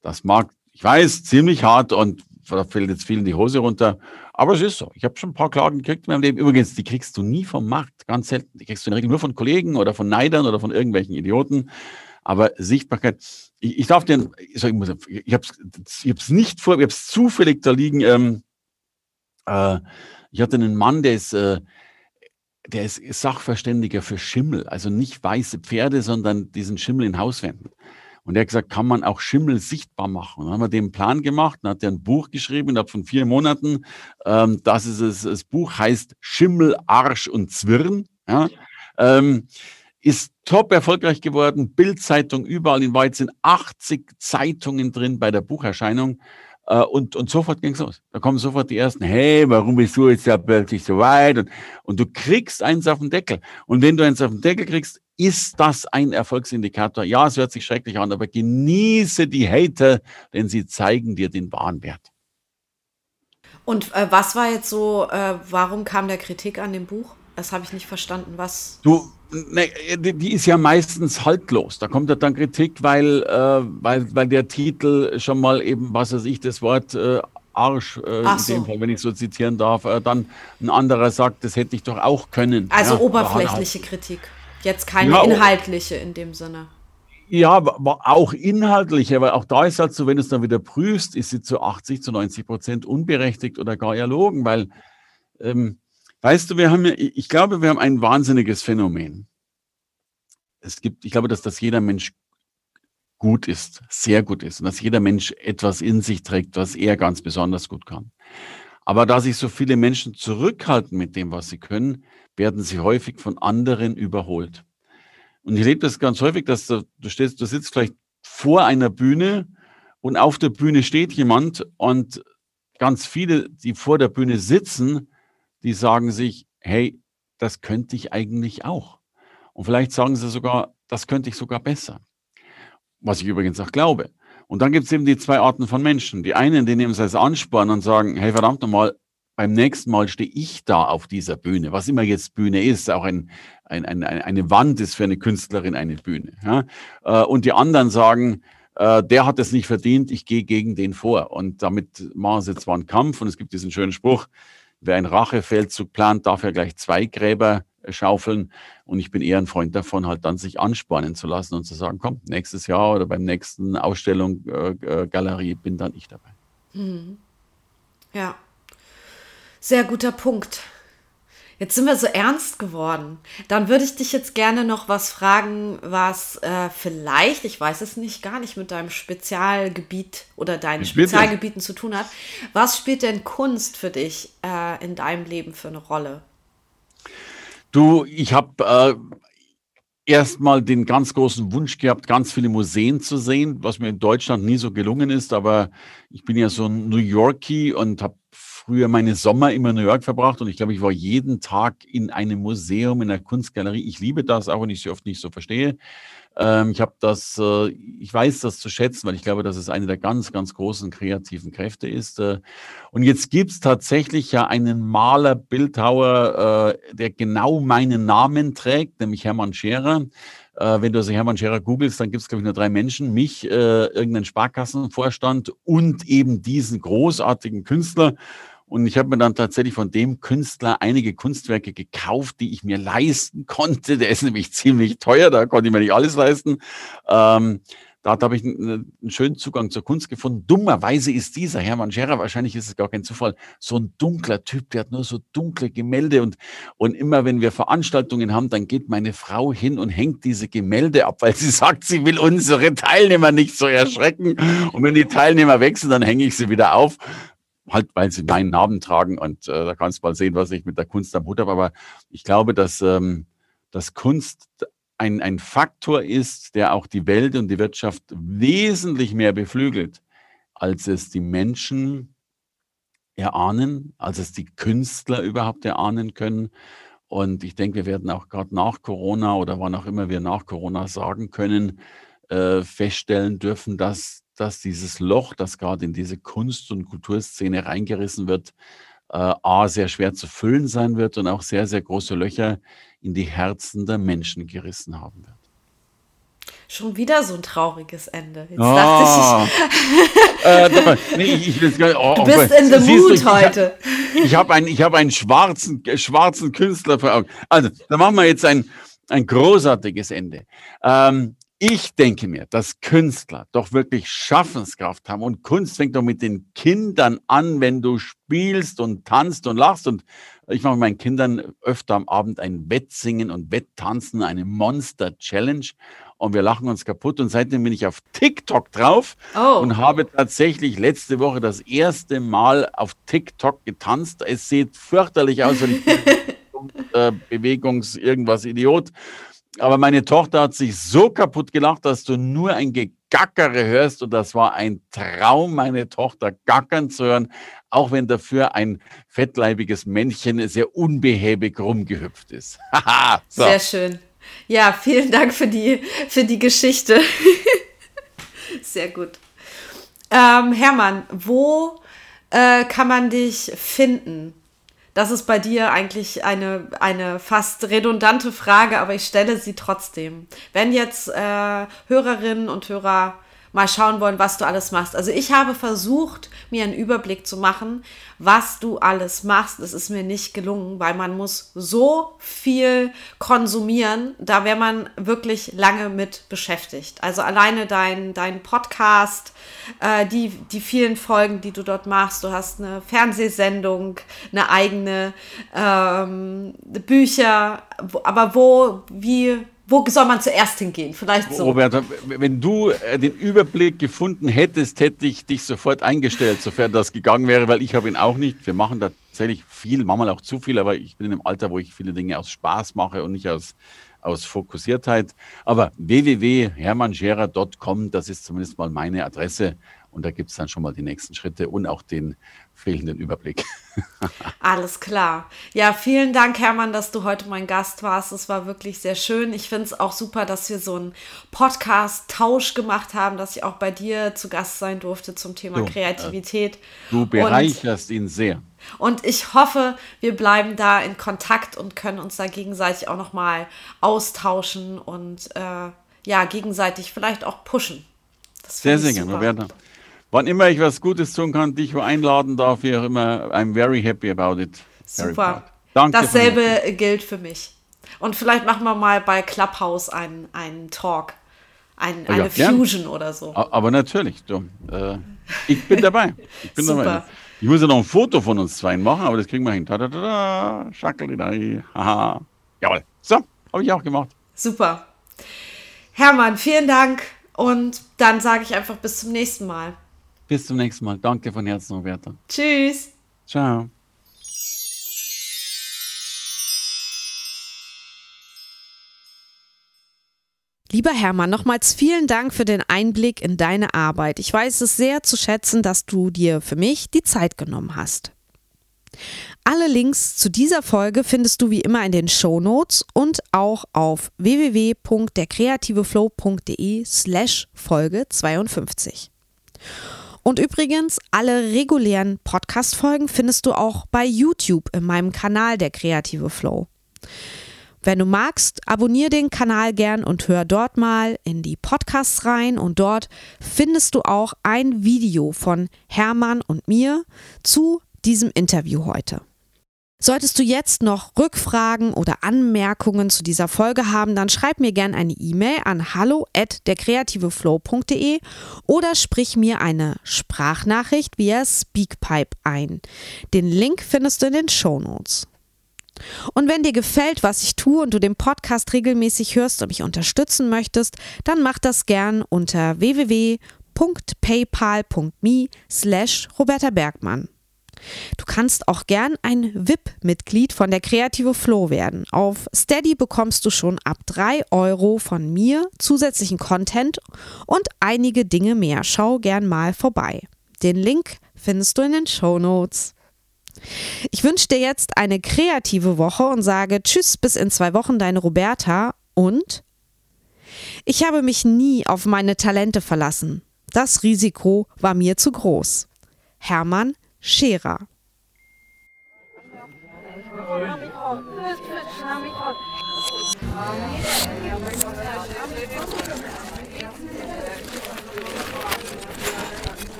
das mag, ich weiß, ziemlich hart und da fällt jetzt vielen die Hose runter, aber es ist so. Ich habe schon ein paar Klagen gekriegt in meinem Leben. Übrigens, die kriegst du nie vom Markt, ganz selten. Die kriegst du in der Regel nur von Kollegen oder von Neidern oder von irgendwelchen Idioten. Aber Sichtbarkeit, ich, ich darf dir, ich, ich habe es ich nicht vor, ich habe es zufällig da liegen. Ähm, äh, ich hatte einen Mann, der ist, äh, der ist Sachverständiger für Schimmel, also nicht weiße Pferde, sondern diesen Schimmel in Hauswänden. Und er hat gesagt, kann man auch Schimmel sichtbar machen? Und dann haben wir den Plan gemacht, dann hat er ein Buch geschrieben, innerhalb von vier Monaten. Ähm, das ist es, das Buch heißt Schimmel, Arsch und Zwirn. Ja. Ähm, ist top erfolgreich geworden. Bildzeitung überall in Weit sind 80 Zeitungen drin bei der Bucherscheinung. Äh, und, und sofort ging es los. Da kommen sofort die ersten, hey, warum bist du jetzt ja plötzlich so weit? Und, und du kriegst eins auf den Deckel. Und wenn du eins auf den Deckel kriegst, ist das ein Erfolgsindikator? Ja, es hört sich schrecklich an, aber genieße die Hater, denn sie zeigen dir den wahren Wert. Und äh, was war jetzt so, äh, warum kam der Kritik an dem Buch? Das habe ich nicht verstanden. Was? Du, ne, die ist ja meistens haltlos. Da kommt ja dann Kritik, weil, äh, weil, weil der Titel schon mal eben, was weiß ich, das Wort äh, Arsch, äh, in so. dem Fall, wenn ich so zitieren darf, äh, dann ein anderer sagt, das hätte ich doch auch können. Also ja, oberflächliche Kritik. Jetzt keine ja, inhaltliche in dem Sinne. Ja, auch inhaltlich, aber auch da ist halt so, wenn du es dann wieder prüfst, ist sie zu 80, zu 90 Prozent unberechtigt oder gar erlogen, weil, ähm, weißt du, wir haben ja, ich glaube, wir haben ein wahnsinniges Phänomen. Es gibt, ich glaube, dass das jeder Mensch gut ist, sehr gut ist und dass jeder Mensch etwas in sich trägt, was er ganz besonders gut kann. Aber da sich so viele Menschen zurückhalten mit dem, was sie können, werden sie häufig von anderen überholt. Und ich erlebe das ganz häufig, dass du, du, stehst, du sitzt vielleicht vor einer Bühne und auf der Bühne steht jemand und ganz viele, die vor der Bühne sitzen, die sagen sich, hey, das könnte ich eigentlich auch. Und vielleicht sagen sie sogar, das könnte ich sogar besser. Was ich übrigens auch glaube. Und dann gibt es eben die zwei Arten von Menschen. Die einen, die nehmen es als Ansporn und sagen, hey, verdammt nochmal, beim nächsten Mal stehe ich da auf dieser Bühne, was immer jetzt Bühne ist, auch ein, ein, ein, eine Wand ist für eine Künstlerin eine Bühne. Ja? Äh, und die anderen sagen, äh, der hat es nicht verdient, ich gehe gegen den vor. Und damit machen sie zwar einen Kampf und es gibt diesen schönen Spruch, wer einen Rachefeldzug plant, darf ja gleich zwei Gräber schaufeln. Und ich bin eher ein Freund davon, halt dann sich anspornen zu lassen und zu sagen, komm, nächstes Jahr oder beim nächsten Ausstellung, äh, äh Galerie bin dann ich dabei. Mhm. Ja. Sehr guter Punkt. Jetzt sind wir so ernst geworden. Dann würde ich dich jetzt gerne noch was fragen, was äh, vielleicht, ich weiß es nicht, gar nicht mit deinem Spezialgebiet oder deinen Spezialgebieten zu tun hat. Was spielt denn Kunst für dich äh, in deinem Leben für eine Rolle? Du, ich habe äh, erstmal den ganz großen Wunsch gehabt, ganz viele Museen zu sehen, was mir in Deutschland nie so gelungen ist. Aber ich bin ja so ein New Yorkie und habe früher meine Sommer immer in New York verbracht und ich glaube, ich war jeden Tag in einem Museum, in einer Kunstgalerie. Ich liebe das, auch wenn ich sie oft nicht so verstehe. Ähm, ich habe das, äh, ich weiß das zu schätzen, weil ich glaube, dass es eine der ganz, ganz großen kreativen Kräfte ist. Äh, und jetzt gibt es tatsächlich ja einen Maler, Bildhauer, äh, der genau meinen Namen trägt, nämlich Hermann Scherer. Äh, wenn du also Hermann Scherer googelst, dann gibt es, glaube ich, nur drei Menschen. Mich, äh, irgendeinen Sparkassenvorstand und eben diesen großartigen Künstler. Und ich habe mir dann tatsächlich von dem Künstler einige Kunstwerke gekauft, die ich mir leisten konnte. Der ist nämlich ziemlich teuer, da konnte ich mir nicht alles leisten. Ähm, da habe ich einen, schönen Zugang zur Kunst gefunden. Dummerweise ist dieser Hermann Scherer, wahrscheinlich ist es gar kein Zufall, so ein dunkler Typ, der hat nur so dunkle Gemälde und, und immer wenn wir Veranstaltungen haben, dann geht meine Frau hin und hängt diese Gemälde ab, weil sie sagt, sie will unsere Teilnehmer nicht so erschrecken. Und wenn die Teilnehmer wechseln, dann hänge ich sie wieder auf halt, weil sie meinen Namen tragen und äh, da kannst du mal sehen, was ich mit der Kunst am Hut habe. Aber ich glaube, dass, ähm, dass Kunst ein, ein Faktor ist, der auch die Welt und die Wirtschaft wesentlich mehr beflügelt, als es die Menschen erahnen, als es die Künstler überhaupt erahnen können. Und ich denke, wir werden auch gerade nach Corona oder wann auch immer wir nach Corona sagen können, äh, feststellen dürfen, dass dass dieses Loch, das gerade in diese Kunst- und Kulturszene reingerissen wird, äh, A, sehr schwer zu füllen sein wird und auch sehr, sehr große Löcher in die Herzen der Menschen gerissen haben wird. Schon wieder so ein trauriges Ende. Jetzt oh. dachte ich. äh, nee, ich, ich, oh, du bist in the mood du, heute. Ich habe einen, hab einen schwarzen, schwarzen Künstler vor Augen. Also, da machen wir jetzt ein, ein großartiges Ende. Ähm, ich denke mir, dass Künstler doch wirklich Schaffenskraft haben und Kunst fängt doch mit den Kindern an, wenn du spielst und tanzt und lachst und ich mache meinen Kindern öfter am Abend ein Wettsingen und Wetttanzen, eine Monster Challenge und wir lachen uns kaputt und seitdem bin ich auf TikTok drauf oh. und habe tatsächlich letzte Woche das erste Mal auf TikTok getanzt. Es sieht fürchterlich aus, wenn ich äh, Bewegungs irgendwas Idiot aber meine Tochter hat sich so kaputt gelacht, dass du nur ein Gegackere hörst. Und das war ein Traum, meine Tochter gackern zu hören, auch wenn dafür ein fettleibiges Männchen sehr unbehäbig rumgehüpft ist. so. Sehr schön. Ja, vielen Dank für die, für die Geschichte. sehr gut. Ähm, Hermann, wo äh, kann man dich finden? Das ist bei dir eigentlich eine, eine fast redundante Frage, aber ich stelle sie trotzdem. Wenn jetzt äh, Hörerinnen und Hörer mal schauen wollen, was du alles machst. Also ich habe versucht, mir einen Überblick zu machen, was du alles machst. Das ist mir nicht gelungen, weil man muss so viel konsumieren, da wäre man wirklich lange mit beschäftigt. Also alleine dein, dein Podcast, äh, die, die vielen Folgen, die du dort machst. Du hast eine Fernsehsendung, eine eigene ähm, Bücher, aber wo, wie, wo soll man zuerst hingehen? Vielleicht so. Roberta, wenn du äh, den Überblick gefunden hättest, hätte ich dich sofort eingestellt, sofern das gegangen wäre, weil ich habe ihn auch nicht. Wir machen tatsächlich viel, manchmal auch zu viel, aber ich bin in einem Alter, wo ich viele Dinge aus Spaß mache und nicht aus, aus Fokussiertheit. Aber www.hermannscherer.com, das ist zumindest mal meine Adresse. Und da gibt es dann schon mal die nächsten Schritte und auch den fehlenden Überblick. Alles klar. Ja, vielen Dank, Hermann, dass du heute mein Gast warst. Es war wirklich sehr schön. Ich finde es auch super, dass wir so einen Podcast-Tausch gemacht haben, dass ich auch bei dir zu Gast sein durfte zum Thema du, Kreativität. Äh, du bereicherst und, ihn sehr. Und ich hoffe, wir bleiben da in Kontakt und können uns da gegenseitig auch nochmal austauschen und äh, ja, gegenseitig vielleicht auch pushen. sehr, sehr gerne, Roberta. Wann immer ich was Gutes tun kann, dich wo einladen darf, wie auch immer, I'm very happy about it. Super. Danke. Dasselbe gilt für mich. Und vielleicht machen wir mal bei Clubhouse einen, einen Talk, ein, eine ja, Fusion oder so. Aber natürlich, du, äh, ich bin dabei. Ich bin Super. dabei. Ich muss ja noch ein Foto von uns zwei machen, aber das kriegen wir hin. Ta -ta -ta -ta, haha. Jawohl. So, habe ich auch gemacht. Super. Hermann, vielen Dank und dann sage ich einfach bis zum nächsten Mal. Bis zum nächsten Mal. Danke von Herzen, Roberta. Tschüss. Ciao. Lieber Hermann, nochmals vielen Dank für den Einblick in deine Arbeit. Ich weiß es sehr zu schätzen, dass du dir für mich die Zeit genommen hast. Alle Links zu dieser Folge findest du wie immer in den Show Notes und auch auf www.derkreativeflow.de slash Folge 52. Und übrigens, alle regulären Podcast-Folgen findest du auch bei YouTube in meinem Kanal Der Kreative Flow. Wenn du magst, abonniere den Kanal gern und hör dort mal in die Podcasts rein und dort findest du auch ein Video von Hermann und mir zu diesem Interview heute. Solltest du jetzt noch Rückfragen oder Anmerkungen zu dieser Folge haben, dann schreib mir gerne eine E-Mail an hallo at derkreativeflow.de oder sprich mir eine Sprachnachricht via Speakpipe ein. Den Link findest du in den Show Notes. Und wenn dir gefällt, was ich tue und du den Podcast regelmäßig hörst und mich unterstützen möchtest, dann mach das gern unter www.paypal.me slash Roberta Bergmann. Du kannst auch gern ein VIP-Mitglied von der Kreative Flow werden. Auf Steady bekommst du schon ab 3 Euro von mir zusätzlichen Content und einige Dinge mehr. Schau gern mal vorbei. Den Link findest du in den Show Notes. Ich wünsche dir jetzt eine kreative Woche und sage Tschüss bis in zwei Wochen, deine Roberta und ich habe mich nie auf meine Talente verlassen. Das Risiko war mir zu groß. Hermann Scherer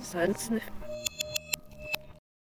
Sonst nicht.